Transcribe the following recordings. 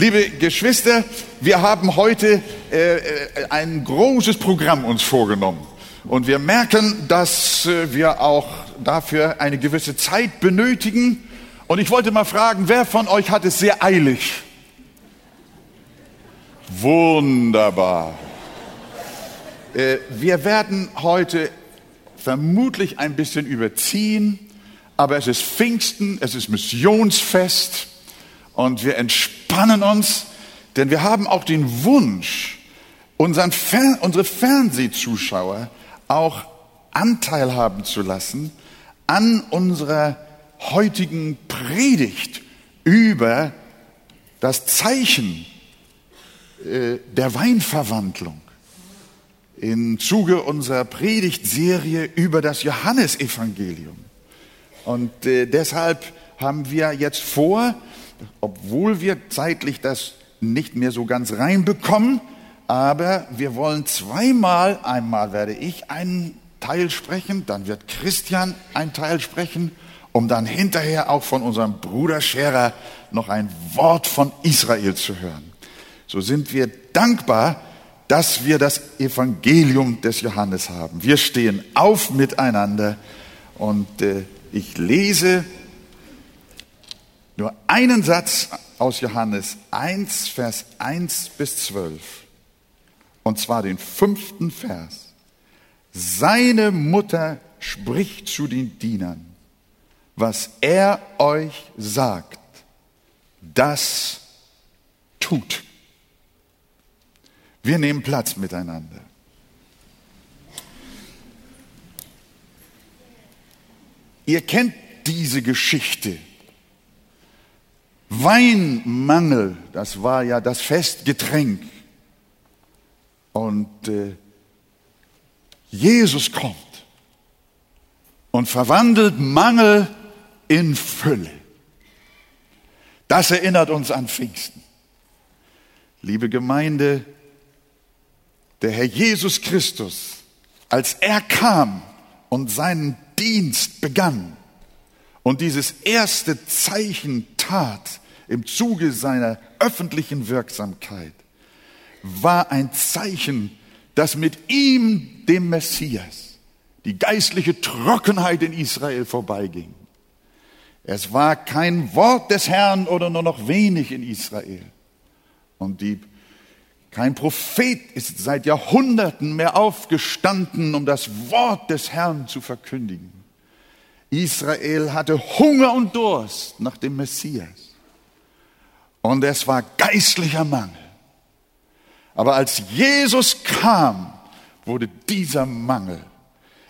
Liebe Geschwister, wir haben heute äh, äh, ein großes Programm uns vorgenommen. Und wir merken, dass äh, wir auch dafür eine gewisse Zeit benötigen. Und ich wollte mal fragen, wer von euch hat es sehr eilig? Wunderbar. Äh, wir werden heute vermutlich ein bisschen überziehen, aber es ist Pfingsten, es ist Missionsfest und wir entspannen uns, denn wir haben auch den Wunsch, unseren Fer unsere Fernsehzuschauer auch Anteil haben zu lassen an unserer heutigen Predigt über das Zeichen äh, der Weinverwandlung im Zuge unserer Predigtserie über das Johannesevangelium. Und äh, deshalb haben wir jetzt vor, obwohl wir zeitlich das nicht mehr so ganz reinbekommen, aber wir wollen zweimal, einmal werde ich einen Teil sprechen, dann wird Christian einen Teil sprechen, um dann hinterher auch von unserem Bruder Scherer noch ein Wort von Israel zu hören. So sind wir dankbar, dass wir das Evangelium des Johannes haben. Wir stehen auf miteinander und äh, ich lese nur einen Satz aus Johannes 1, Vers 1 bis 12. Und zwar den fünften Vers. Seine Mutter spricht zu den Dienern, was er euch sagt, das tut. Wir nehmen Platz miteinander. Ihr kennt diese Geschichte. Weinmangel, das war ja das Festgetränk. Und äh, Jesus kommt und verwandelt Mangel in Fülle. Das erinnert uns an Pfingsten. Liebe Gemeinde, der Herr Jesus Christus, als er kam und seinen Dienst begann und dieses erste Zeichen tat im Zuge seiner öffentlichen Wirksamkeit, war ein Zeichen, dass mit ihm, dem Messias, die geistliche Trockenheit in Israel vorbeiging. Es war kein Wort des Herrn oder nur noch wenig in Israel. Und die kein Prophet ist seit Jahrhunderten mehr aufgestanden, um das Wort des Herrn zu verkündigen. Israel hatte Hunger und Durst nach dem Messias. Und es war geistlicher Mangel. Aber als Jesus kam, wurde dieser Mangel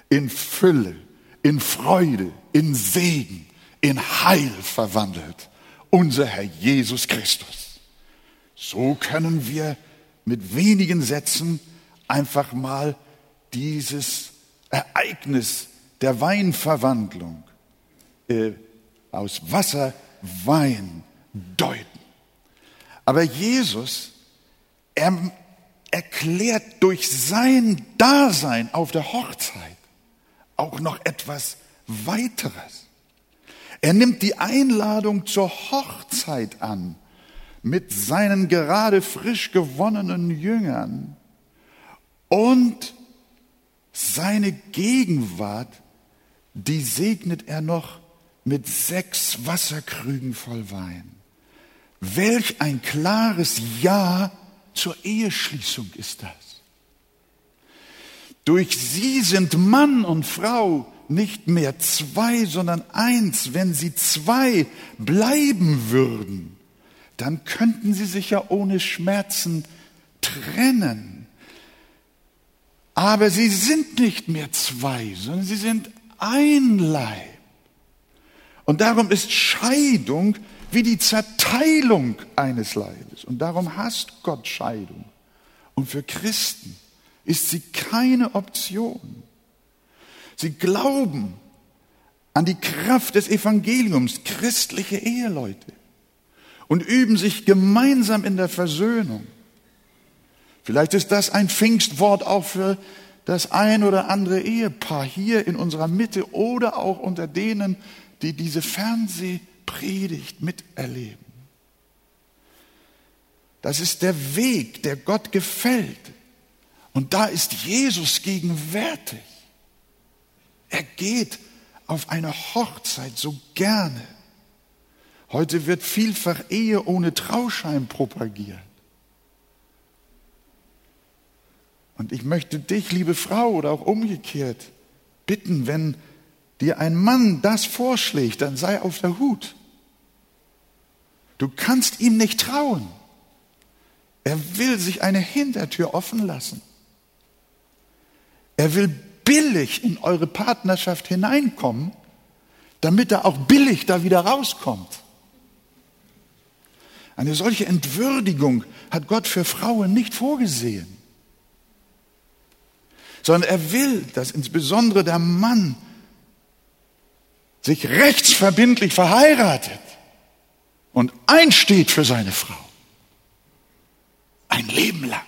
in Fülle, in Freude, in Segen, in Heil verwandelt. Unser Herr Jesus Christus. So können wir mit wenigen Sätzen einfach mal dieses Ereignis der Weinverwandlung äh, aus Wasser Wein deuten. Aber Jesus er erklärt durch sein Dasein auf der Hochzeit auch noch etwas weiteres. Er nimmt die Einladung zur Hochzeit an mit seinen gerade frisch gewonnenen Jüngern und seine Gegenwart, die segnet er noch mit sechs Wasserkrügen voll Wein. Welch ein klares Ja zur Eheschließung ist das. Durch sie sind Mann und Frau nicht mehr zwei, sondern eins. Wenn sie zwei bleiben würden, dann könnten sie sich ja ohne Schmerzen trennen. Aber sie sind nicht mehr zwei, sondern sie sind ein Leib. Und darum ist Scheidung wie die Zerteilung eines Leibes. Und darum hasst Gott Scheidung. Und für Christen ist sie keine Option. Sie glauben an die Kraft des Evangeliums, christliche Eheleute und üben sich gemeinsam in der Versöhnung. Vielleicht ist das ein Pfingstwort auch für das ein oder andere Ehepaar hier in unserer Mitte oder auch unter denen, die diese Fernsehpredigt miterleben. Das ist der Weg, der Gott gefällt. Und da ist Jesus gegenwärtig. Er geht auf eine Hochzeit so gerne. Heute wird vielfach Ehe ohne Trauschein propagiert. Und ich möchte dich, liebe Frau, oder auch umgekehrt bitten, wenn dir ein Mann das vorschlägt, dann sei auf der Hut. Du kannst ihm nicht trauen. Er will sich eine Hintertür offen lassen. Er will billig in eure Partnerschaft hineinkommen, damit er auch billig da wieder rauskommt. Eine solche Entwürdigung hat Gott für Frauen nicht vorgesehen, sondern er will, dass insbesondere der Mann sich rechtsverbindlich verheiratet und einsteht für seine Frau. Ein Leben lang.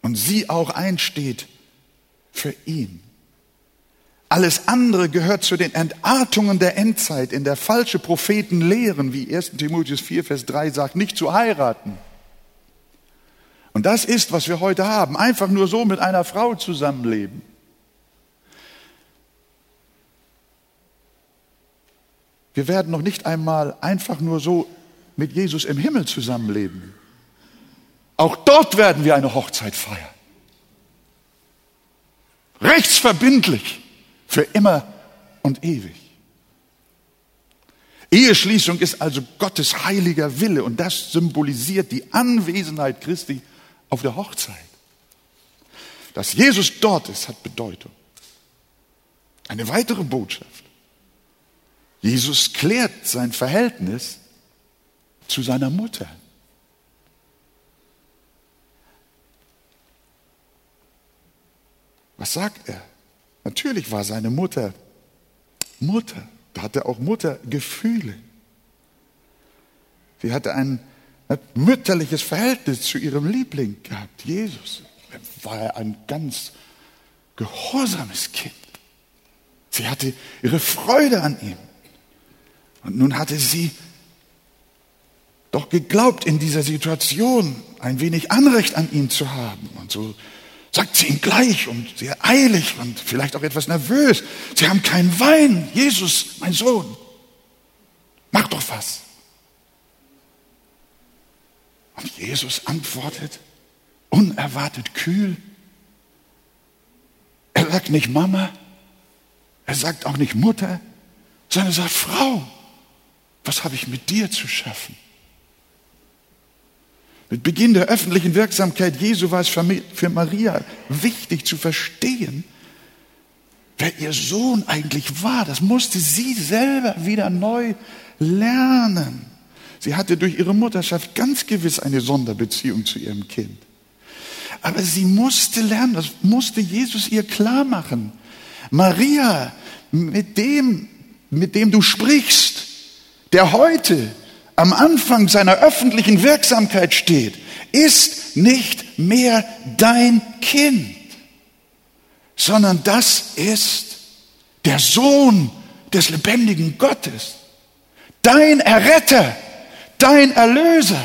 Und sie auch einsteht für ihn. Alles andere gehört zu den Entartungen der Endzeit, in der falsche Propheten lehren, wie 1 Timotheus 4, Vers 3 sagt, nicht zu heiraten. Und das ist, was wir heute haben. Einfach nur so mit einer Frau zusammenleben. Wir werden noch nicht einmal einfach nur so mit Jesus im Himmel zusammenleben. Auch dort werden wir eine Hochzeit feiern. Rechtsverbindlich für immer und ewig. Eheschließung ist also Gottes heiliger Wille und das symbolisiert die Anwesenheit Christi auf der Hochzeit. Dass Jesus dort ist, hat Bedeutung. Eine weitere Botschaft. Jesus klärt sein Verhältnis zu seiner Mutter. Was sagt er? Natürlich war seine Mutter Mutter. Da hatte auch Mutter Gefühle. Sie hatte ein mütterliches Verhältnis zu ihrem Liebling gehabt, Jesus. War ein ganz gehorsames Kind. Sie hatte ihre Freude an ihm. Und nun hatte sie doch geglaubt, in dieser Situation ein wenig Anrecht an ihm zu haben. Und so sagt sie ihm gleich und sehr eilig und vielleicht auch etwas nervös. Sie haben keinen Wein. Jesus, mein Sohn, mach doch was. Und Jesus antwortet unerwartet kühl. Er sagt nicht Mama, er sagt auch nicht Mutter, sondern er sagt Frau was habe ich mit dir zu schaffen? Mit Beginn der öffentlichen Wirksamkeit Jesu war es für Maria wichtig zu verstehen, wer ihr Sohn eigentlich war. Das musste sie selber wieder neu lernen. Sie hatte durch ihre Mutterschaft ganz gewiss eine Sonderbeziehung zu ihrem Kind. Aber sie musste lernen, das musste Jesus ihr klar machen. Maria, mit dem, mit dem du sprichst, der heute am Anfang seiner öffentlichen Wirksamkeit steht, ist nicht mehr dein Kind, sondern das ist der Sohn des lebendigen Gottes, dein Erretter, dein Erlöser.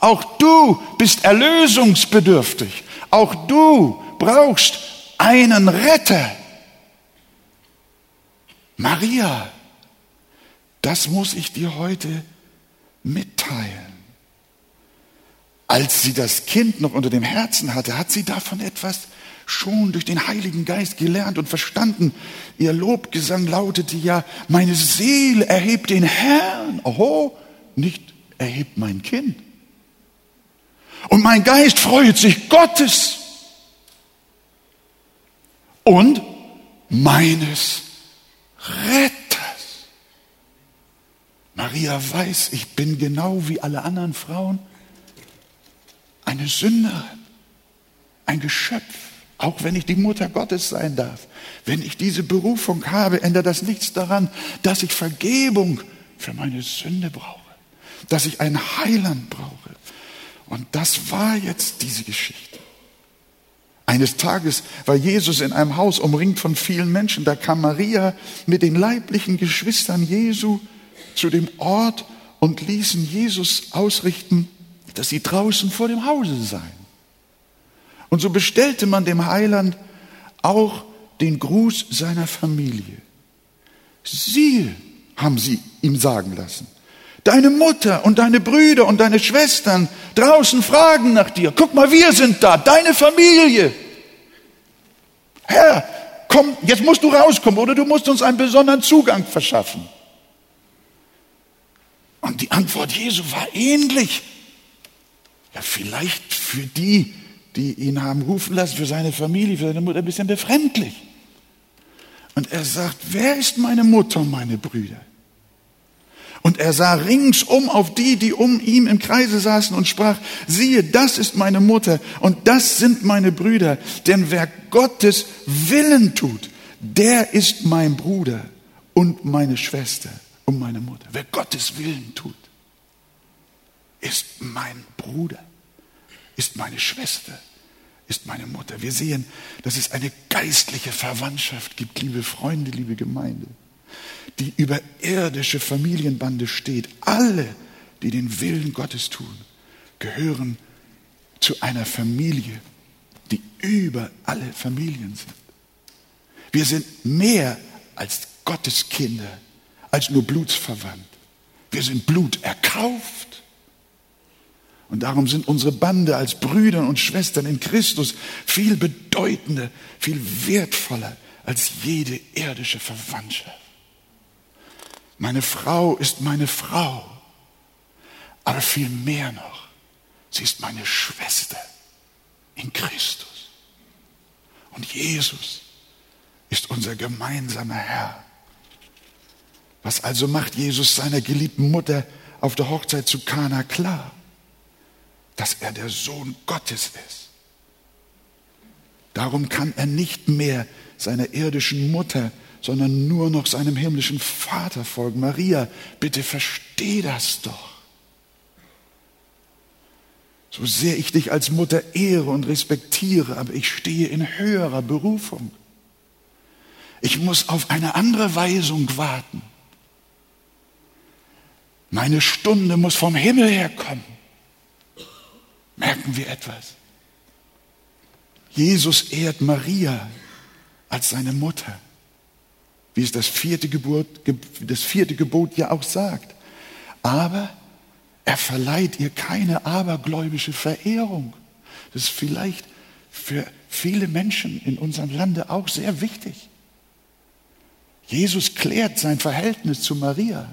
Auch du bist erlösungsbedürftig. Auch du brauchst einen Retter. Maria das muss ich dir heute mitteilen. Als sie das Kind noch unter dem Herzen hatte, hat sie davon etwas schon durch den Heiligen Geist gelernt und verstanden. Ihr Lobgesang lautete ja, meine Seele erhebt den Herrn. Oho, nicht erhebt mein Kind. Und mein Geist freut sich Gottes und meines Retters. Maria weiß, ich bin genau wie alle anderen Frauen eine Sünderin, ein Geschöpf, auch wenn ich die Mutter Gottes sein darf. Wenn ich diese Berufung habe, ändert das nichts daran, dass ich Vergebung für meine Sünde brauche, dass ich einen Heiland brauche. Und das war jetzt diese Geschichte. Eines Tages war Jesus in einem Haus umringt von vielen Menschen. Da kam Maria mit den leiblichen Geschwistern Jesu zu dem Ort und ließen Jesus ausrichten, dass sie draußen vor dem Hause seien. Und so bestellte man dem Heiland auch den Gruß seiner Familie. Siehe, haben sie ihm sagen lassen, deine Mutter und deine Brüder und deine Schwestern draußen fragen nach dir. Guck mal, wir sind da, deine Familie. Herr, komm, jetzt musst du rauskommen oder du musst uns einen besonderen Zugang verschaffen. Und die Antwort Jesu war ähnlich. Ja, vielleicht für die, die ihn haben rufen lassen, für seine Familie, für seine Mutter ein bisschen befremdlich. Und er sagt, wer ist meine Mutter und meine Brüder? Und er sah ringsum auf die, die um ihn im Kreise saßen und sprach, siehe, das ist meine Mutter und das sind meine Brüder. Denn wer Gottes Willen tut, der ist mein Bruder und meine Schwester und meine Mutter. Wer Gottes Willen tut, ist mein Bruder ist meine Schwester, ist meine Mutter. Wir sehen, dass es eine geistliche Verwandtschaft gibt, liebe Freunde, liebe Gemeinde, die über irdische Familienbande steht. Alle, die den Willen Gottes tun, gehören zu einer Familie, die über alle Familien sind. Wir sind mehr als Gottes Kinder, als nur blutsverwandt. Wir sind Blut erkauft. Und darum sind unsere Bande als Brüder und Schwestern in Christus viel bedeutender, viel wertvoller als jede irdische Verwandtschaft. Meine Frau ist meine Frau, aber viel mehr noch, sie ist meine Schwester in Christus. Und Jesus ist unser gemeinsamer Herr. Was also macht Jesus seiner geliebten Mutter auf der Hochzeit zu Kana klar? dass er der Sohn Gottes ist. Darum kann er nicht mehr seiner irdischen Mutter, sondern nur noch seinem himmlischen Vater folgen. Maria, bitte versteh das doch. So sehr ich dich als Mutter ehre und respektiere, aber ich stehe in höherer Berufung. Ich muss auf eine andere Weisung warten. Meine Stunde muss vom Himmel herkommen merken wir etwas. Jesus ehrt Maria als seine Mutter, wie es das vierte, Geburt, das vierte Gebot ja auch sagt. Aber er verleiht ihr keine abergläubische Verehrung. Das ist vielleicht für viele Menschen in unserem Lande auch sehr wichtig. Jesus klärt sein Verhältnis zu Maria.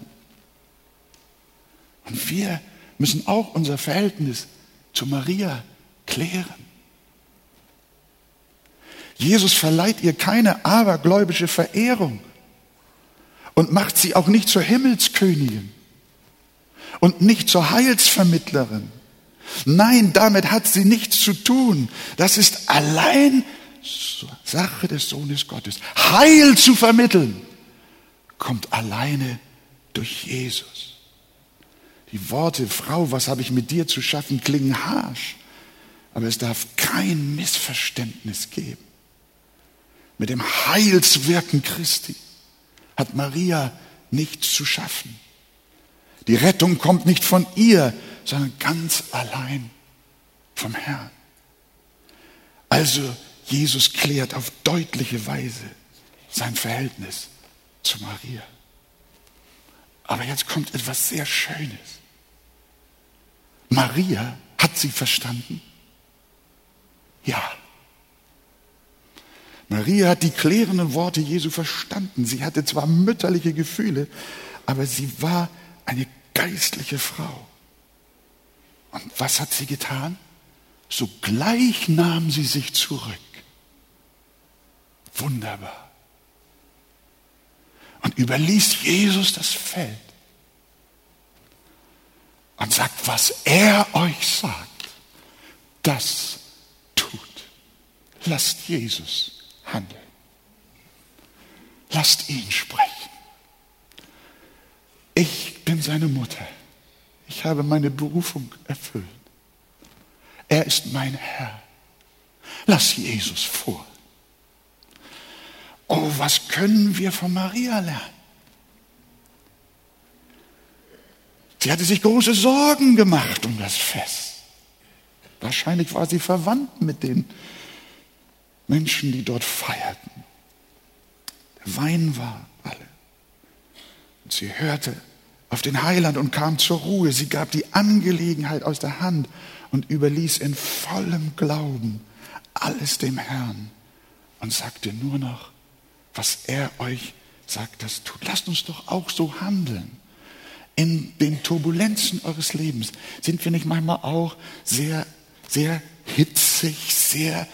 Und wir müssen auch unser Verhältnis zu Maria klären. Jesus verleiht ihr keine abergläubische Verehrung und macht sie auch nicht zur Himmelskönigin und nicht zur Heilsvermittlerin. Nein, damit hat sie nichts zu tun. Das ist allein Sache des Sohnes Gottes. Heil zu vermitteln kommt alleine durch Jesus. Die Worte, Frau, was habe ich mit dir zu schaffen, klingen harsch. Aber es darf kein Missverständnis geben. Mit dem Heilswirken Christi hat Maria nichts zu schaffen. Die Rettung kommt nicht von ihr, sondern ganz allein vom Herrn. Also Jesus klärt auf deutliche Weise sein Verhältnis zu Maria. Aber jetzt kommt etwas sehr Schönes. Maria, hat sie verstanden? Ja. Maria hat die klärenden Worte Jesu verstanden. Sie hatte zwar mütterliche Gefühle, aber sie war eine geistliche Frau. Und was hat sie getan? Sogleich nahm sie sich zurück. Wunderbar. Und überließ Jesus das Feld und sagt, was er euch sagt, das tut. Lasst Jesus handeln. Lasst ihn sprechen. Ich bin seine Mutter. Ich habe meine Berufung erfüllt. Er ist mein Herr. Lass Jesus vor. Oh, was können wir von Maria lernen? Sie hatte sich große Sorgen gemacht um das Fest. Wahrscheinlich war sie verwandt mit den Menschen, die dort feierten. Der Wein war alle. Und sie hörte auf den Heiland und kam zur Ruhe. Sie gab die Angelegenheit aus der Hand und überließ in vollem Glauben alles dem Herrn und sagte nur noch, was er euch sagt, das tut. Lasst uns doch auch so handeln. In den Turbulenzen eures Lebens sind wir nicht manchmal auch sehr, sehr hitzig, sehr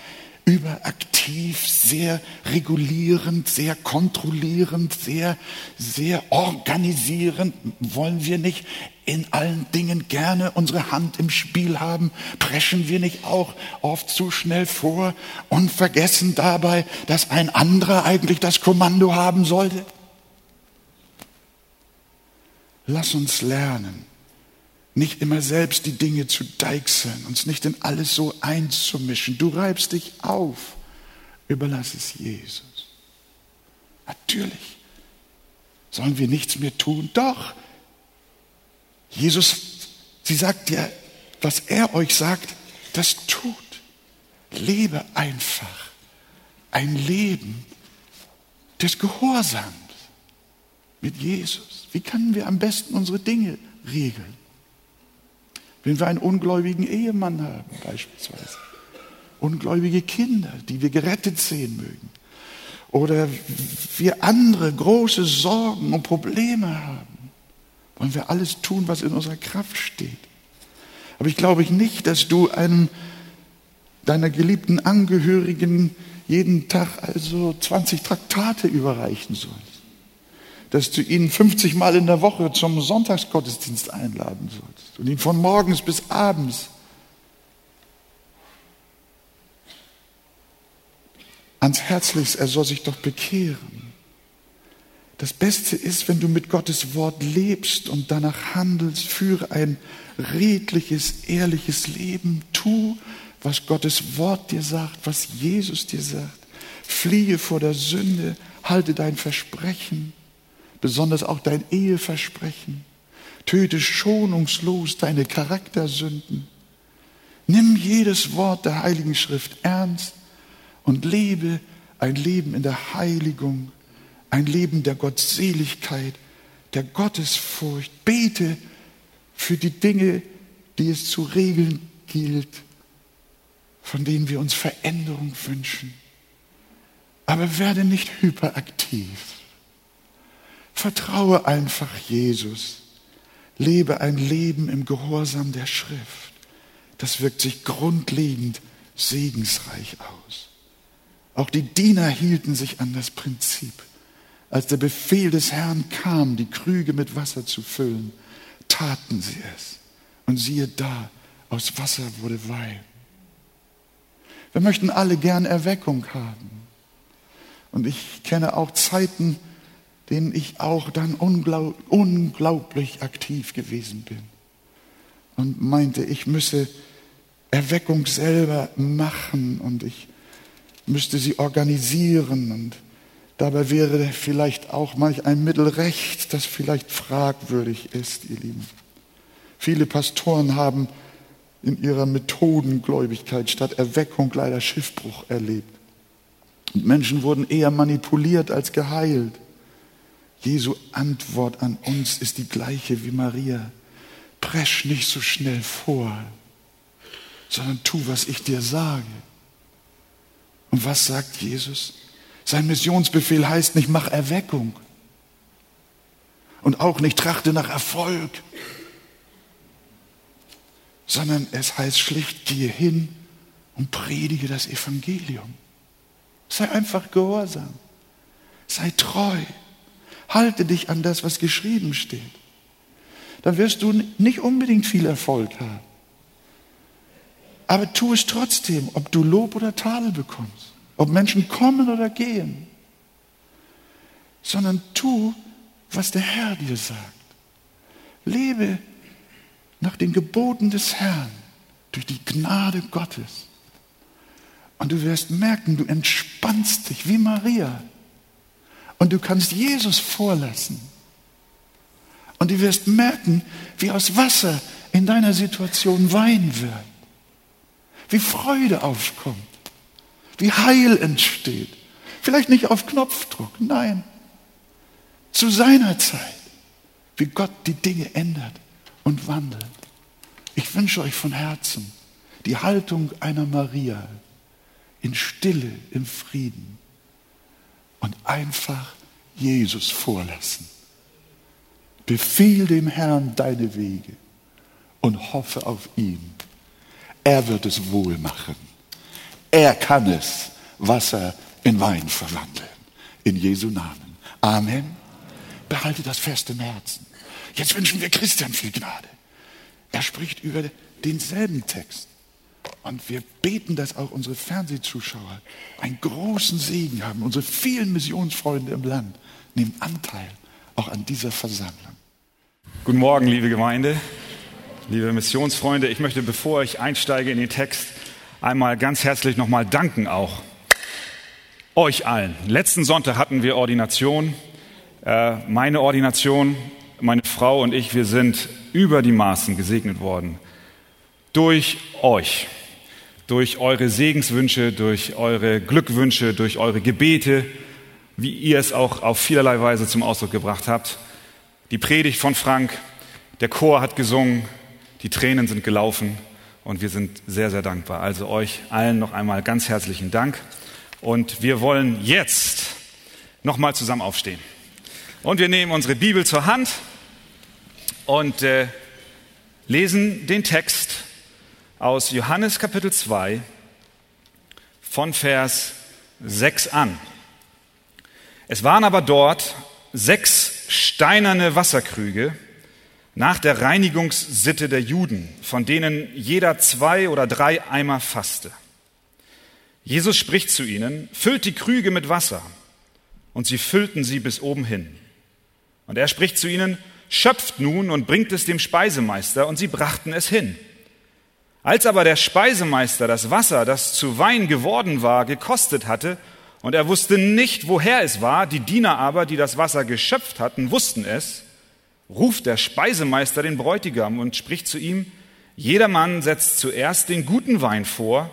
überaktiv, sehr regulierend, sehr kontrollierend, sehr, sehr organisierend. Wollen wir nicht in allen Dingen gerne unsere Hand im Spiel haben? Preschen wir nicht auch oft zu schnell vor und vergessen dabei, dass ein anderer eigentlich das Kommando haben sollte? Lass uns lernen, nicht immer selbst die Dinge zu deichseln, uns nicht in alles so einzumischen. Du reibst dich auf, überlass es Jesus. Natürlich sollen wir nichts mehr tun. Doch, Jesus, sie sagt ja, was er euch sagt, das tut. Lebe einfach ein Leben des Gehorsams mit Jesus. Wie können wir am besten unsere Dinge regeln? Wenn wir einen ungläubigen Ehemann haben, beispielsweise. Ungläubige Kinder, die wir gerettet sehen mögen. Oder wir andere große Sorgen und Probleme haben. Wollen wir alles tun, was in unserer Kraft steht. Aber ich glaube nicht, dass du einem deiner geliebten Angehörigen jeden Tag also 20 Traktate überreichen sollst dass du ihn 50 Mal in der Woche zum Sonntagsgottesdienst einladen sollst und ihn von morgens bis abends ans Herz er soll sich doch bekehren. Das Beste ist, wenn du mit Gottes Wort lebst und danach handelst, führe ein redliches, ehrliches Leben, tu, was Gottes Wort dir sagt, was Jesus dir sagt. Fliehe vor der Sünde, halte dein Versprechen besonders auch dein Eheversprechen. Töte schonungslos deine Charaktersünden. Nimm jedes Wort der Heiligen Schrift ernst und lebe ein Leben in der Heiligung, ein Leben der Gottseligkeit, der Gottesfurcht. Bete für die Dinge, die es zu regeln gilt, von denen wir uns Veränderung wünschen. Aber werde nicht hyperaktiv. Vertraue einfach Jesus. Lebe ein Leben im Gehorsam der Schrift. Das wirkt sich grundlegend segensreich aus. Auch die Diener hielten sich an das Prinzip. Als der Befehl des Herrn kam, die Krüge mit Wasser zu füllen, taten sie es. Und siehe da, aus Wasser wurde Wein. Wir möchten alle gern Erweckung haben. Und ich kenne auch Zeiten, denen ich auch dann unglaub, unglaublich aktiv gewesen bin. Und meinte, ich müsse Erweckung selber machen und ich müsste sie organisieren und dabei wäre vielleicht auch manch ein Mittel recht, das vielleicht fragwürdig ist, ihr Lieben. Viele Pastoren haben in ihrer Methodengläubigkeit statt Erweckung leider Schiffbruch erlebt. Und Menschen wurden eher manipuliert als geheilt. Jesu Antwort an uns ist die gleiche wie Maria. Presch nicht so schnell vor, sondern tu, was ich dir sage. Und was sagt Jesus? Sein Missionsbefehl heißt nicht, mach Erweckung. Und auch nicht trachte nach Erfolg, sondern es heißt schlicht, gehe hin und predige das Evangelium. Sei einfach gehorsam. Sei treu. Halte dich an das, was geschrieben steht. Dann wirst du nicht unbedingt viel Erfolg haben. Aber tu es trotzdem, ob du Lob oder Tadel bekommst, ob Menschen kommen oder gehen, sondern tu, was der Herr dir sagt. Lebe nach den Geboten des Herrn durch die Gnade Gottes. Und du wirst merken, du entspannst dich wie Maria und du kannst Jesus vorlassen. Und du wirst merken, wie aus Wasser in deiner Situation Wein wird. wie Freude aufkommt, wie Heil entsteht. Vielleicht nicht auf Knopfdruck, nein, zu seiner Zeit, wie Gott die Dinge ändert und wandelt. Ich wünsche euch von Herzen die Haltung einer Maria in Stille, im Frieden und einfach Jesus vorlassen. Befehl dem Herrn deine Wege und hoffe auf ihn. Er wird es wohl machen. Er kann es, Wasser in Wein verwandeln. In Jesu Namen. Amen. Behalte das fest im Herzen. Jetzt wünschen wir Christian viel Gnade. Er spricht über denselben Text. Und wir beten, dass auch unsere Fernsehzuschauer einen großen Segen haben. Unsere vielen Missionsfreunde im Land nehmen Anteil auch an dieser Versammlung. Guten Morgen, liebe Gemeinde, liebe Missionsfreunde. Ich möchte, bevor ich einsteige in den Text, einmal ganz herzlich nochmal danken auch euch allen. Letzten Sonntag hatten wir Ordination. Äh, meine Ordination, meine Frau und ich, wir sind über die Maßen gesegnet worden. Durch euch, durch eure Segenswünsche, durch eure Glückwünsche, durch eure Gebete, wie ihr es auch auf vielerlei Weise zum Ausdruck gebracht habt. Die Predigt von Frank, der Chor hat gesungen, die Tränen sind gelaufen und wir sind sehr, sehr dankbar. Also euch allen noch einmal ganz herzlichen Dank. Und wir wollen jetzt nochmal zusammen aufstehen. Und wir nehmen unsere Bibel zur Hand und äh, lesen den Text aus Johannes Kapitel 2 von Vers 6 an. Es waren aber dort sechs steinerne Wasserkrüge nach der Reinigungssitte der Juden, von denen jeder zwei oder drei Eimer fasste. Jesus spricht zu ihnen, füllt die Krüge mit Wasser. Und sie füllten sie bis oben hin. Und er spricht zu ihnen, schöpft nun und bringt es dem Speisemeister, und sie brachten es hin. Als aber der Speisemeister das Wasser, das zu Wein geworden war, gekostet hatte, und er wusste nicht, woher es war, die Diener aber, die das Wasser geschöpft hatten, wussten es, ruft der Speisemeister den Bräutigam und spricht zu ihm, jeder Mann setzt zuerst den guten Wein vor,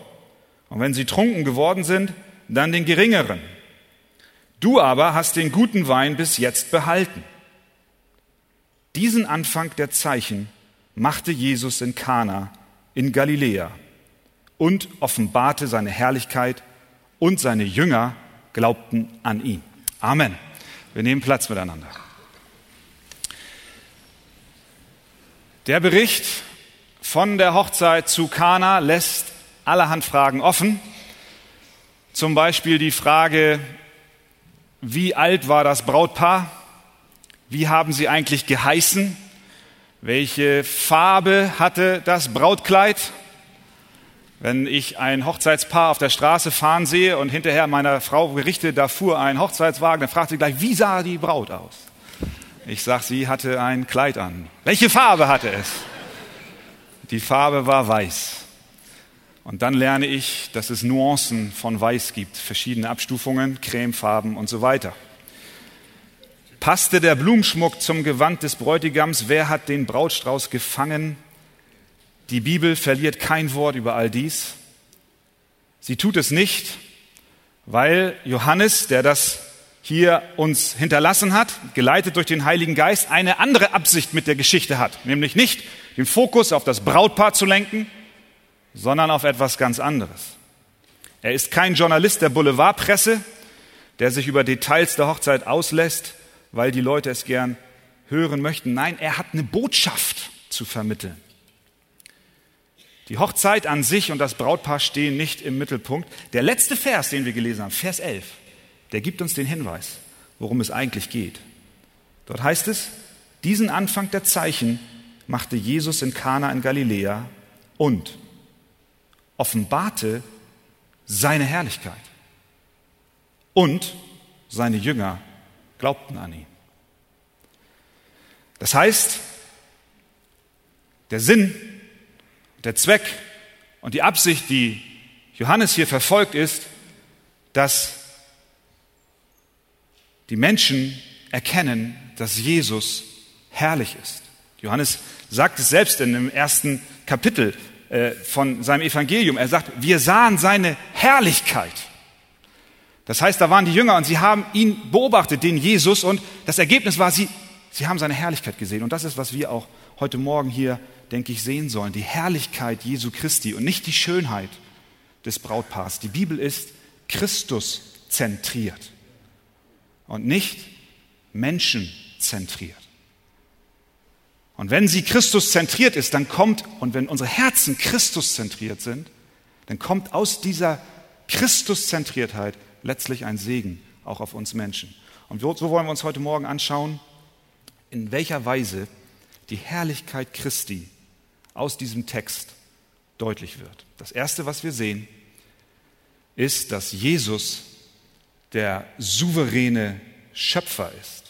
und wenn sie trunken geworden sind, dann den geringeren. Du aber hast den guten Wein bis jetzt behalten. Diesen Anfang der Zeichen machte Jesus in Kana in Galiläa und offenbarte seine Herrlichkeit und seine Jünger glaubten an ihn. Amen. Wir nehmen Platz miteinander. Der Bericht von der Hochzeit zu Kana lässt allerhand Fragen offen. Zum Beispiel die Frage, wie alt war das Brautpaar? Wie haben sie eigentlich geheißen? Welche Farbe hatte das Brautkleid? Wenn ich ein Hochzeitspaar auf der Straße fahren sehe und hinterher meiner Frau berichte, da fuhr ein Hochzeitswagen, dann fragt sie gleich, wie sah die Braut aus? Ich sage, sie hatte ein Kleid an. Welche Farbe hatte es? Die Farbe war weiß. Und dann lerne ich, dass es Nuancen von Weiß gibt, verschiedene Abstufungen, Cremefarben und so weiter. Passte der Blumenschmuck zum Gewand des Bräutigams? Wer hat den Brautstrauß gefangen? Die Bibel verliert kein Wort über all dies. Sie tut es nicht, weil Johannes, der das hier uns hinterlassen hat, geleitet durch den Heiligen Geist, eine andere Absicht mit der Geschichte hat, nämlich nicht den Fokus auf das Brautpaar zu lenken, sondern auf etwas ganz anderes. Er ist kein Journalist der Boulevardpresse, der sich über Details der Hochzeit auslässt, weil die Leute es gern hören möchten. Nein, er hat eine Botschaft zu vermitteln. Die Hochzeit an sich und das Brautpaar stehen nicht im Mittelpunkt. Der letzte Vers, den wir gelesen haben, Vers 11, der gibt uns den Hinweis, worum es eigentlich geht. Dort heißt es, diesen Anfang der Zeichen machte Jesus in Kana in Galiläa und offenbarte seine Herrlichkeit. Und seine Jünger glaubten an ihn. Das heißt, der Sinn, der Zweck und die Absicht, die Johannes hier verfolgt, ist, dass die Menschen erkennen, dass Jesus herrlich ist. Johannes sagt es selbst in dem ersten Kapitel äh, von seinem Evangelium. Er sagt, wir sahen seine Herrlichkeit. Das heißt, da waren die Jünger und sie haben ihn beobachtet, den Jesus, und das Ergebnis war, sie, sie haben seine Herrlichkeit gesehen. Und das ist, was wir auch heute Morgen hier, denke ich, sehen sollen. Die Herrlichkeit Jesu Christi und nicht die Schönheit des Brautpaars. Die Bibel ist Christus zentriert und nicht menschenzentriert. Und wenn sie Christus zentriert ist, dann kommt, und wenn unsere Herzen Christus zentriert sind, dann kommt aus dieser Christuszentriertheit letztlich ein Segen auch auf uns Menschen. Und so wollen wir uns heute Morgen anschauen, in welcher Weise die Herrlichkeit Christi aus diesem Text deutlich wird. Das Erste, was wir sehen, ist, dass Jesus der souveräne Schöpfer ist.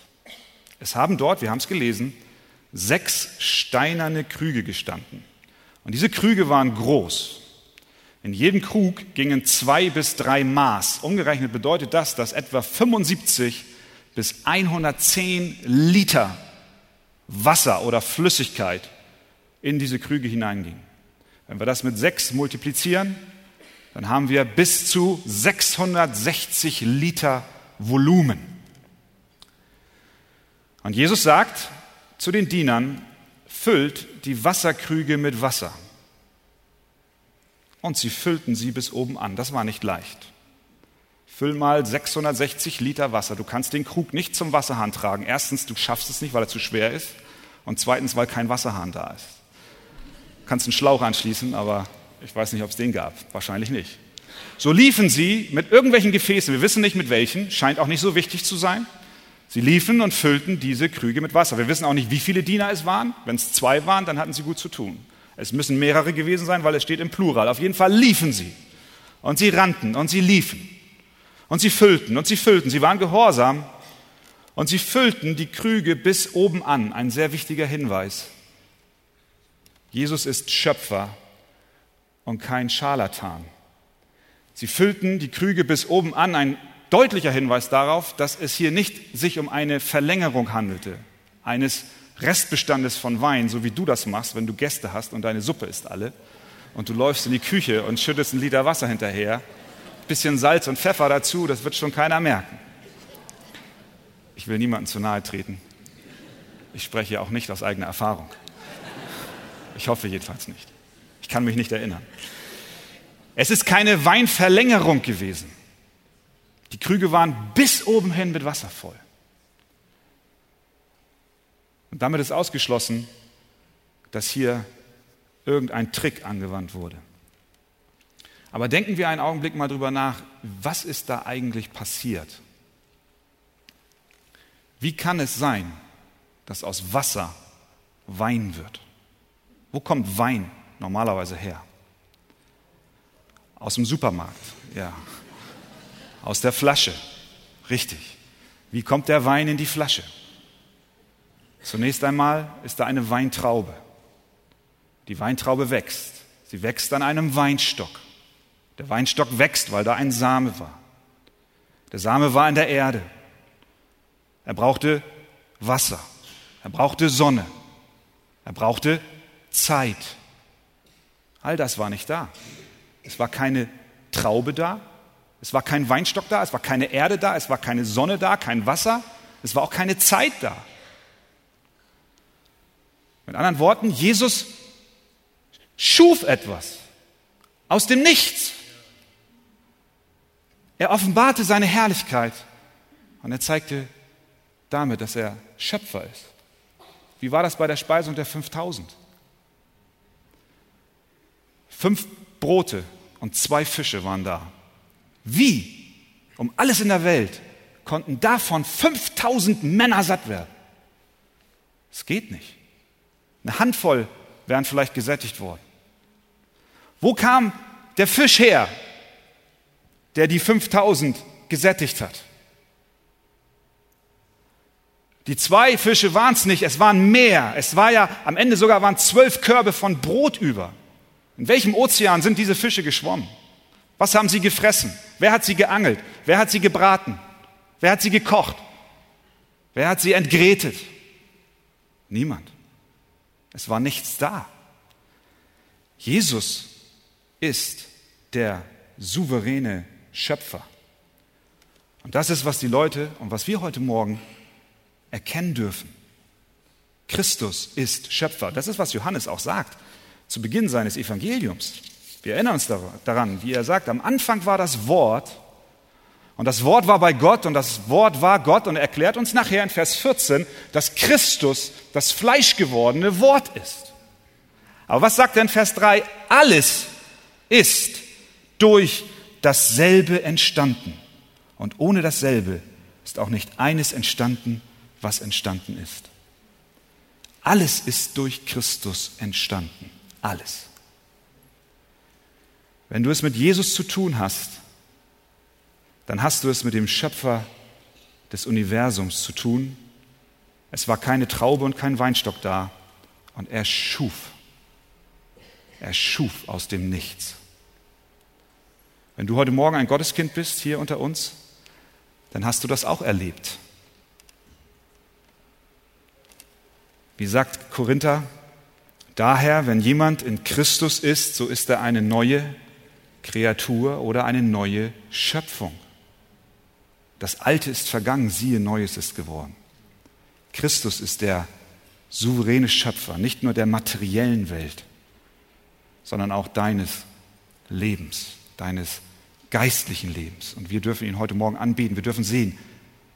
Es haben dort, wir haben es gelesen, sechs steinerne Krüge gestanden. Und diese Krüge waren groß. In jedem Krug gingen zwei bis drei Maß. Umgerechnet bedeutet das, dass etwa 75 bis 110 Liter Wasser oder Flüssigkeit in diese Krüge hineingingen. Wenn wir das mit sechs multiplizieren, dann haben wir bis zu 660 Liter Volumen. Und Jesus sagt zu den Dienern, füllt die Wasserkrüge mit Wasser. Und sie füllten sie bis oben an. Das war nicht leicht. Füll mal 660 Liter Wasser. Du kannst den Krug nicht zum Wasserhahn tragen. Erstens, du schaffst es nicht, weil er zu schwer ist. Und zweitens, weil kein Wasserhahn da ist. Du kannst einen Schlauch anschließen, aber ich weiß nicht, ob es den gab. Wahrscheinlich nicht. So liefen sie mit irgendwelchen Gefäßen. Wir wissen nicht mit welchen. Scheint auch nicht so wichtig zu sein. Sie liefen und füllten diese Krüge mit Wasser. Wir wissen auch nicht, wie viele Diener es waren. Wenn es zwei waren, dann hatten sie gut zu tun. Es müssen mehrere gewesen sein, weil es steht im Plural. Auf jeden Fall liefen sie. Und sie rannten und sie liefen. Und sie füllten und sie füllten. Sie waren gehorsam. Und sie füllten die Krüge bis oben an. Ein sehr wichtiger Hinweis. Jesus ist Schöpfer und kein Scharlatan. Sie füllten die Krüge bis oben an. Ein deutlicher Hinweis darauf, dass es hier nicht sich um eine Verlängerung handelte, eines Restbestandes von Wein, so wie du das machst, wenn du Gäste hast und deine Suppe ist alle und du läufst in die Küche und schüttest einen Liter Wasser hinterher, bisschen Salz und Pfeffer dazu, das wird schon keiner merken. Ich will niemandem zu nahe treten. Ich spreche auch nicht aus eigener Erfahrung. Ich hoffe jedenfalls nicht. Ich kann mich nicht erinnern. Es ist keine Weinverlängerung gewesen. Die Krüge waren bis oben hin mit Wasser voll. Und damit ist ausgeschlossen, dass hier irgendein Trick angewandt wurde. Aber denken wir einen Augenblick mal drüber nach, was ist da eigentlich passiert? Wie kann es sein, dass aus Wasser Wein wird? Wo kommt Wein normalerweise her? Aus dem Supermarkt, ja. Aus der Flasche, richtig. Wie kommt der Wein in die Flasche? Zunächst einmal ist da eine Weintraube. Die Weintraube wächst. Sie wächst an einem Weinstock. Der Weinstock wächst, weil da ein Same war. Der Same war in der Erde. Er brauchte Wasser. Er brauchte Sonne. Er brauchte Zeit. All das war nicht da. Es war keine Traube da, es war kein Weinstock da, es war keine Erde da, es war keine Sonne da, kein Wasser, es war auch keine Zeit da. Mit anderen Worten, Jesus schuf etwas aus dem Nichts. Er offenbarte seine Herrlichkeit und er zeigte damit, dass er Schöpfer ist. Wie war das bei der Speisung der 5000? Fünf Brote und zwei Fische waren da. Wie, um alles in der Welt, konnten davon 5000 Männer satt werden? Es geht nicht. Eine Handvoll wären vielleicht gesättigt worden. Wo kam der Fisch her, der die 5000 gesättigt hat? Die zwei Fische waren es nicht, es waren mehr. Es war ja, am Ende sogar waren zwölf Körbe von Brot über. In welchem Ozean sind diese Fische geschwommen? Was haben sie gefressen? Wer hat sie geangelt? Wer hat sie gebraten? Wer hat sie gekocht? Wer hat sie entgrätet? Niemand. Es war nichts da. Jesus ist der souveräne Schöpfer. Und das ist, was die Leute und was wir heute Morgen erkennen dürfen. Christus ist Schöpfer. Das ist, was Johannes auch sagt zu Beginn seines Evangeliums. Wir erinnern uns daran, wie er sagt, am Anfang war das Wort und das Wort war bei Gott und das Wort war Gott und er erklärt uns nachher in Vers 14, dass Christus das fleischgewordene Wort ist. Aber was sagt er in Vers 3? Alles ist durch dasselbe entstanden. Und ohne dasselbe ist auch nicht eines entstanden, was entstanden ist. Alles ist durch Christus entstanden. Alles. Wenn du es mit Jesus zu tun hast, dann hast du es mit dem Schöpfer des Universums zu tun. Es war keine Traube und kein Weinstock da und er schuf. Er schuf aus dem Nichts. Wenn du heute Morgen ein Gotteskind bist hier unter uns, dann hast du das auch erlebt. Wie sagt Korinther, daher, wenn jemand in Christus ist, so ist er eine neue Kreatur oder eine neue Schöpfung. Das Alte ist vergangen, siehe, Neues ist geworden. Christus ist der souveräne Schöpfer, nicht nur der materiellen Welt, sondern auch deines Lebens, deines geistlichen Lebens. Und wir dürfen ihn heute Morgen anbieten. Wir dürfen sehen,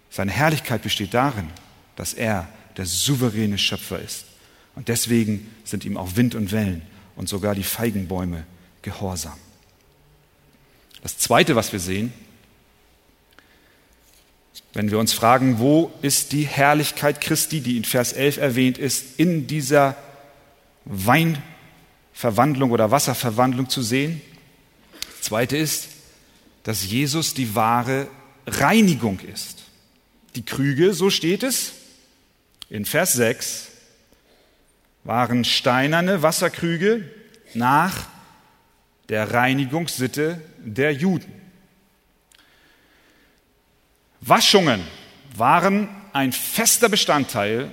seine Herrlichkeit besteht darin, dass er der souveräne Schöpfer ist. Und deswegen sind ihm auch Wind und Wellen und sogar die Feigenbäume gehorsam. Das Zweite, was wir sehen, wenn wir uns fragen, wo ist die Herrlichkeit Christi, die in Vers 11 erwähnt ist, in dieser Weinverwandlung oder Wasserverwandlung zu sehen. Das Zweite ist, dass Jesus die wahre Reinigung ist. Die Krüge, so steht es in Vers 6, waren steinerne Wasserkrüge nach der Reinigungssitte der Juden. Waschungen waren ein fester Bestandteil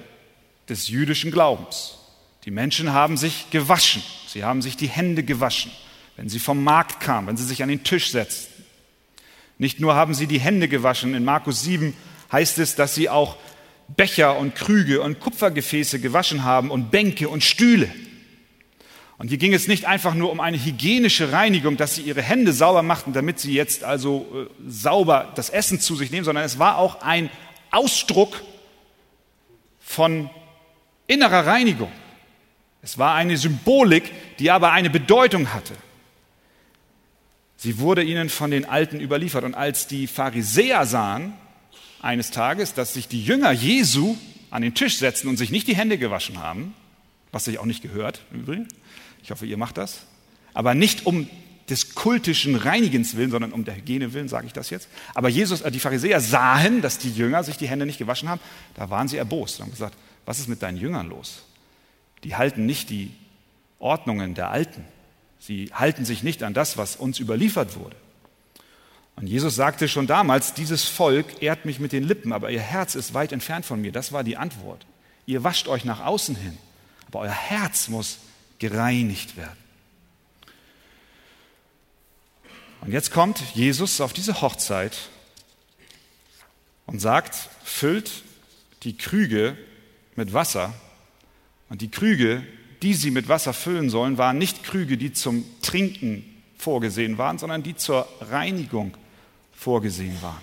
des jüdischen Glaubens. Die Menschen haben sich gewaschen, sie haben sich die Hände gewaschen, wenn sie vom Markt kamen, wenn sie sich an den Tisch setzten. Nicht nur haben sie die Hände gewaschen, in Markus 7 heißt es, dass sie auch Becher und Krüge und Kupfergefäße gewaschen haben und Bänke und Stühle. Und hier ging es nicht einfach nur um eine hygienische Reinigung, dass sie ihre Hände sauber machten, damit sie jetzt also äh, sauber das Essen zu sich nehmen, sondern es war auch ein Ausdruck von innerer Reinigung. Es war eine Symbolik, die aber eine Bedeutung hatte. Sie wurde ihnen von den Alten überliefert. Und als die Pharisäer sahen, eines Tages, dass sich die Jünger Jesu an den Tisch setzten und sich nicht die Hände gewaschen haben, was sich auch nicht gehört, im Übrigen. Ich hoffe, ihr macht das. Aber nicht um des kultischen Reinigens willen, sondern um der Hygiene willen, sage ich das jetzt. Aber Jesus, äh, die Pharisäer sahen, dass die Jünger sich die Hände nicht gewaschen haben. Da waren sie erbost und haben gesagt, was ist mit deinen Jüngern los? Die halten nicht die Ordnungen der Alten. Sie halten sich nicht an das, was uns überliefert wurde. Und Jesus sagte schon damals, dieses Volk ehrt mich mit den Lippen, aber ihr Herz ist weit entfernt von mir. Das war die Antwort. Ihr wascht euch nach außen hin, aber euer Herz muss gereinigt werden. Und jetzt kommt Jesus auf diese Hochzeit und sagt, füllt die Krüge mit Wasser. Und die Krüge, die sie mit Wasser füllen sollen, waren nicht Krüge, die zum Trinken vorgesehen waren, sondern die zur Reinigung vorgesehen waren.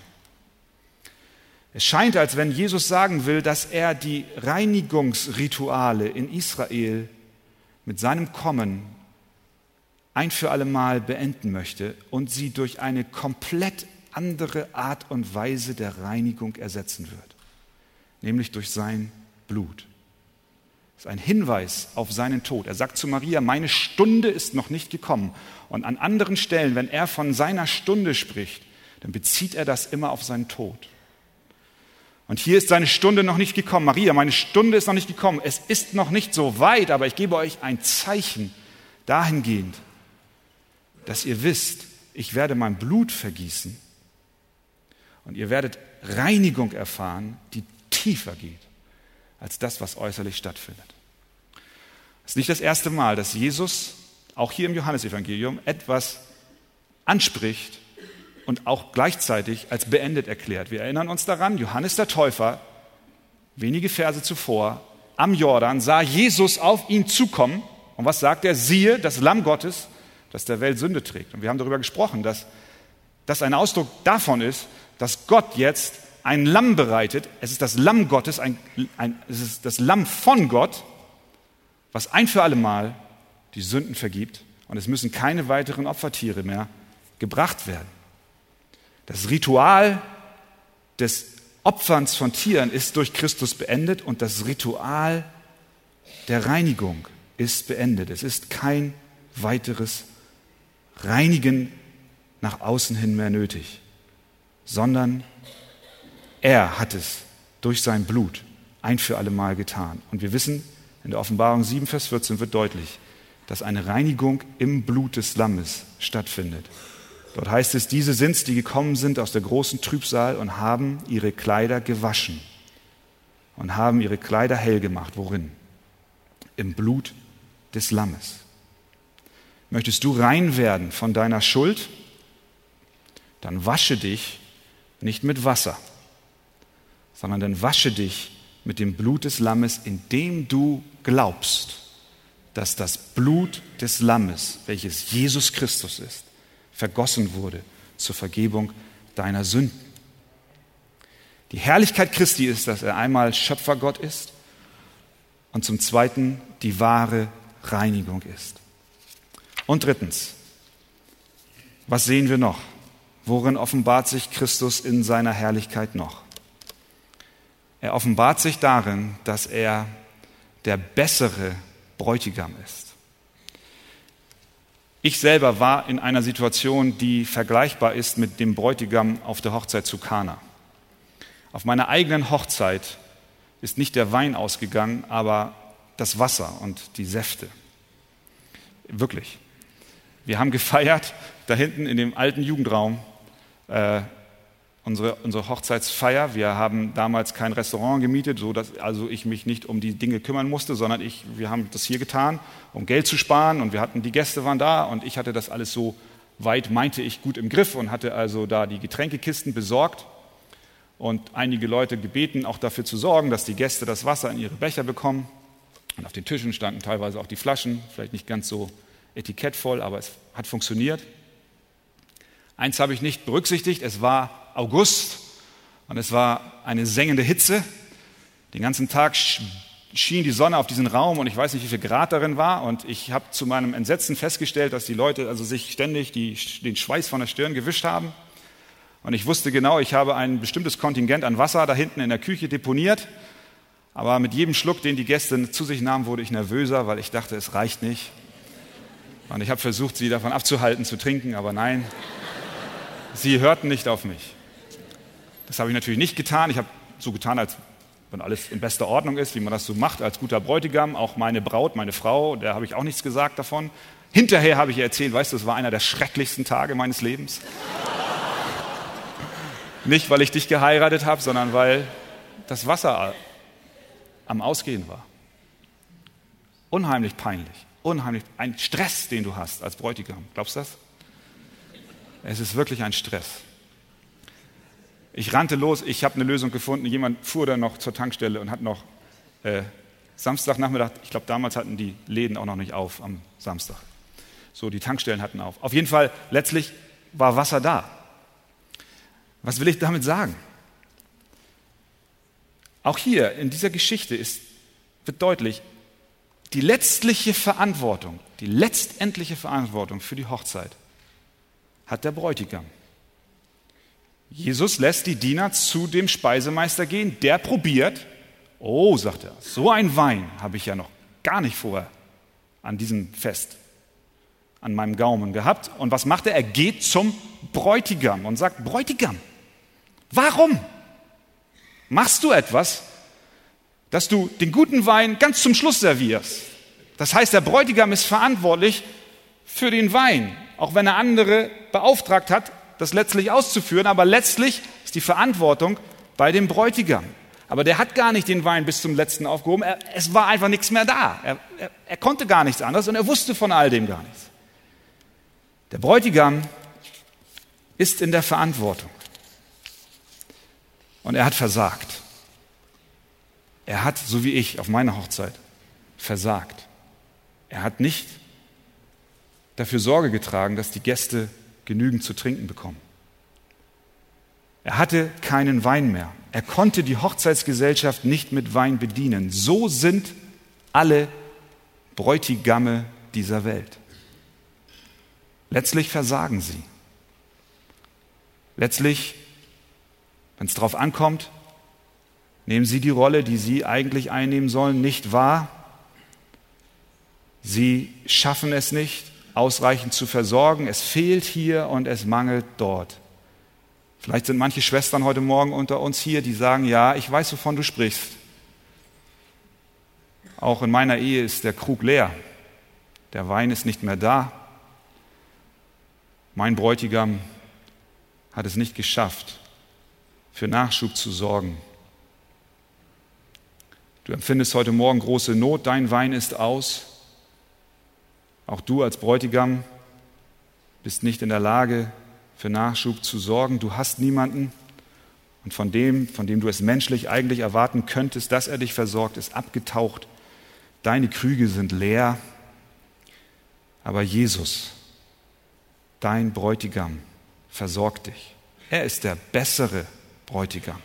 Es scheint, als wenn Jesus sagen will, dass er die Reinigungsrituale in Israel mit seinem Kommen ein für allemal beenden möchte und sie durch eine komplett andere Art und Weise der Reinigung ersetzen wird, nämlich durch sein Blut. Das ist ein Hinweis auf seinen Tod. Er sagt zu Maria, meine Stunde ist noch nicht gekommen. Und an anderen Stellen, wenn er von seiner Stunde spricht, dann bezieht er das immer auf seinen Tod. Und hier ist seine Stunde noch nicht gekommen. Maria, meine Stunde ist noch nicht gekommen. Es ist noch nicht so weit, aber ich gebe euch ein Zeichen dahingehend, dass ihr wisst, ich werde mein Blut vergießen und ihr werdet Reinigung erfahren, die tiefer geht als das, was äußerlich stattfindet. Es ist nicht das erste Mal, dass Jesus auch hier im Johannesevangelium, etwas anspricht und auch gleichzeitig als beendet erklärt. Wir erinnern uns daran, Johannes der Täufer, wenige Verse zuvor, am Jordan sah Jesus auf ihn zukommen. Und was sagt er? Siehe, das Lamm Gottes, das der Welt Sünde trägt. Und wir haben darüber gesprochen, dass das ein Ausdruck davon ist, dass Gott jetzt ein Lamm bereitet. Es ist das Lamm Gottes, ein, ein, es ist das Lamm von Gott, was ein für alle Mal die Sünden vergibt. Und es müssen keine weiteren Opfertiere mehr gebracht werden. Das Ritual des Opferns von Tieren ist durch Christus beendet und das Ritual der Reinigung ist beendet. Es ist kein weiteres Reinigen nach außen hin mehr nötig, sondern er hat es durch sein Blut ein für alle Mal getan. Und wir wissen, in der Offenbarung 7, Vers 14 wird deutlich, dass eine Reinigung im Blut des Lammes stattfindet. Dort heißt es, diese sind's, die gekommen sind aus der großen Trübsal und haben ihre Kleider gewaschen und haben ihre Kleider hell gemacht. Worin? Im Blut des Lammes. Möchtest du rein werden von deiner Schuld? Dann wasche dich nicht mit Wasser, sondern dann wasche dich mit dem Blut des Lammes, indem du glaubst, dass das Blut des Lammes, welches Jesus Christus ist, vergossen wurde zur Vergebung deiner Sünden. Die Herrlichkeit Christi ist, dass er einmal Schöpfergott ist und zum Zweiten die wahre Reinigung ist. Und drittens, was sehen wir noch? Worin offenbart sich Christus in seiner Herrlichkeit noch? Er offenbart sich darin, dass er der bessere Bräutigam ist. Ich selber war in einer Situation, die vergleichbar ist mit dem Bräutigam auf der Hochzeit zu Kana. Auf meiner eigenen Hochzeit ist nicht der Wein ausgegangen, aber das Wasser und die Säfte. Wirklich. Wir haben gefeiert, da hinten in dem alten Jugendraum, äh, unsere, unsere Hochzeitsfeier. Wir haben damals kein Restaurant gemietet, so dass also ich mich nicht um die Dinge kümmern musste, sondern ich, wir haben das hier getan, um Geld zu sparen. Und wir hatten, die Gäste waren da und ich hatte das alles so weit, meinte ich, gut im Griff und hatte also da die Getränkekisten besorgt und einige Leute gebeten, auch dafür zu sorgen, dass die Gäste das Wasser in ihre Becher bekommen. Und auf den Tischen standen teilweise auch die Flaschen, vielleicht nicht ganz so etikettvoll, aber es hat funktioniert. Eins habe ich nicht berücksichtigt, es war August und es war eine sengende Hitze. Den ganzen Tag schien die Sonne auf diesen Raum und ich weiß nicht, wie viel Grad darin war. Und ich habe zu meinem Entsetzen festgestellt, dass die Leute also sich ständig die, den Schweiß von der Stirn gewischt haben. Und ich wusste genau, ich habe ein bestimmtes Kontingent an Wasser da hinten in der Küche deponiert. Aber mit jedem Schluck, den die Gäste zu sich nahmen, wurde ich nervöser, weil ich dachte, es reicht nicht. Und ich habe versucht, sie davon abzuhalten zu trinken, aber nein, sie hörten nicht auf mich. Das habe ich natürlich nicht getan. Ich habe so getan, als wenn alles in bester Ordnung ist, wie man das so macht als guter Bräutigam. Auch meine Braut, meine Frau, der habe ich auch nichts gesagt davon. Hinterher habe ich ihr erzählt, weißt du, es war einer der schrecklichsten Tage meines Lebens. Nicht, weil ich dich geheiratet habe, sondern weil das Wasser am Ausgehen war. Unheimlich peinlich, unheimlich, ein Stress, den du hast als Bräutigam. Glaubst du das? Es ist wirklich ein Stress. Ich rannte los, ich habe eine Lösung gefunden. Jemand fuhr dann noch zur Tankstelle und hat noch äh, Samstagnachmittag, ich glaube damals hatten die Läden auch noch nicht auf am Samstag. So, die Tankstellen hatten auf. Auf jeden Fall, letztlich war Wasser da. Was will ich damit sagen? Auch hier in dieser Geschichte ist, wird deutlich, die letztliche Verantwortung, die letztendliche Verantwortung für die Hochzeit hat der Bräutigam. Jesus lässt die Diener zu dem Speisemeister gehen, der probiert, oh, sagt er, so ein Wein habe ich ja noch gar nicht vorher an diesem Fest an meinem Gaumen gehabt. Und was macht er? Er geht zum Bräutigam und sagt, Bräutigam, warum machst du etwas, dass du den guten Wein ganz zum Schluss servierst? Das heißt, der Bräutigam ist verantwortlich für den Wein, auch wenn er andere beauftragt hat, das letztlich auszuführen, aber letztlich ist die Verantwortung bei dem Bräutigam. Aber der hat gar nicht den Wein bis zum letzten aufgehoben. Er, es war einfach nichts mehr da. Er, er, er konnte gar nichts anderes und er wusste von all dem gar nichts. Der Bräutigam ist in der Verantwortung. Und er hat versagt. Er hat, so wie ich auf meiner Hochzeit, versagt. Er hat nicht dafür Sorge getragen, dass die Gäste genügend zu trinken bekommen. Er hatte keinen Wein mehr. Er konnte die Hochzeitsgesellschaft nicht mit Wein bedienen. So sind alle Bräutigamme dieser Welt. Letztlich versagen sie. Letztlich, wenn es darauf ankommt, nehmen sie die Rolle, die sie eigentlich einnehmen sollen, nicht wahr. Sie schaffen es nicht, ausreichend zu versorgen. Es fehlt hier und es mangelt dort. Vielleicht sind manche Schwestern heute Morgen unter uns hier, die sagen, ja, ich weiß, wovon du sprichst. Auch in meiner Ehe ist der Krug leer. Der Wein ist nicht mehr da. Mein Bräutigam hat es nicht geschafft, für Nachschub zu sorgen. Du empfindest heute Morgen große Not, dein Wein ist aus. Auch du als Bräutigam bist nicht in der Lage, für Nachschub zu sorgen. Du hast niemanden und von dem, von dem du es menschlich eigentlich erwarten könntest, dass er dich versorgt, ist abgetaucht. Deine Krüge sind leer. Aber Jesus, dein Bräutigam, versorgt dich. Er ist der bessere Bräutigam.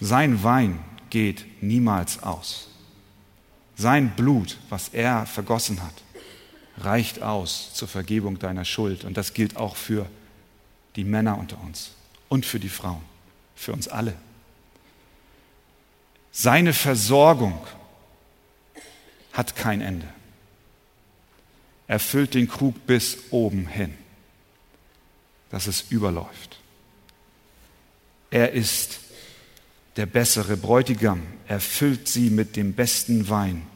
Sein Wein geht niemals aus. Sein Blut, was er vergossen hat, reicht aus zur Vergebung deiner Schuld. Und das gilt auch für die Männer unter uns und für die Frauen, für uns alle. Seine Versorgung hat kein Ende. Er füllt den Krug bis oben hin, dass es überläuft. Er ist der bessere Bräutigam. Er füllt sie mit dem besten Wein.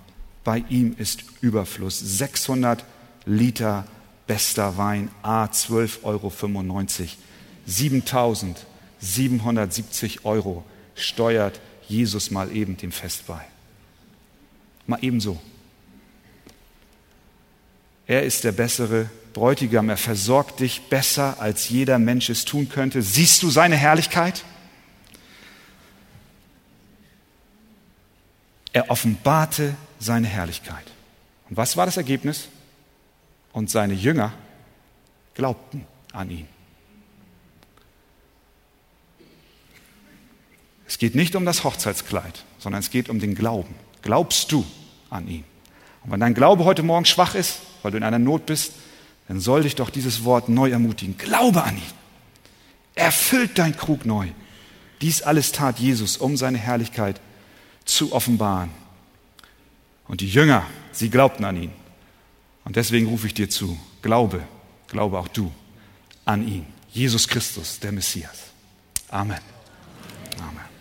Bei ihm ist Überfluss. 600 Liter bester Wein, A 12,95 Euro. 7770 Euro steuert Jesus mal eben dem Fest bei. Mal ebenso. Er ist der bessere Bräutigam. Er versorgt dich besser, als jeder Mensch es tun könnte. Siehst du seine Herrlichkeit? Er offenbarte seine Herrlichkeit. Und was war das Ergebnis? Und seine Jünger glaubten an ihn. Es geht nicht um das Hochzeitskleid, sondern es geht um den Glauben. Glaubst du an ihn? Und wenn dein Glaube heute Morgen schwach ist, weil du in einer Not bist, dann soll dich doch dieses Wort neu ermutigen. Glaube an ihn. Erfüllt dein Krug neu. Dies alles tat Jesus, um seine Herrlichkeit zu offenbaren. Und die Jünger, sie glaubten an ihn. Und deswegen rufe ich dir zu, glaube, glaube auch du an ihn, Jesus Christus, der Messias. Amen. Amen.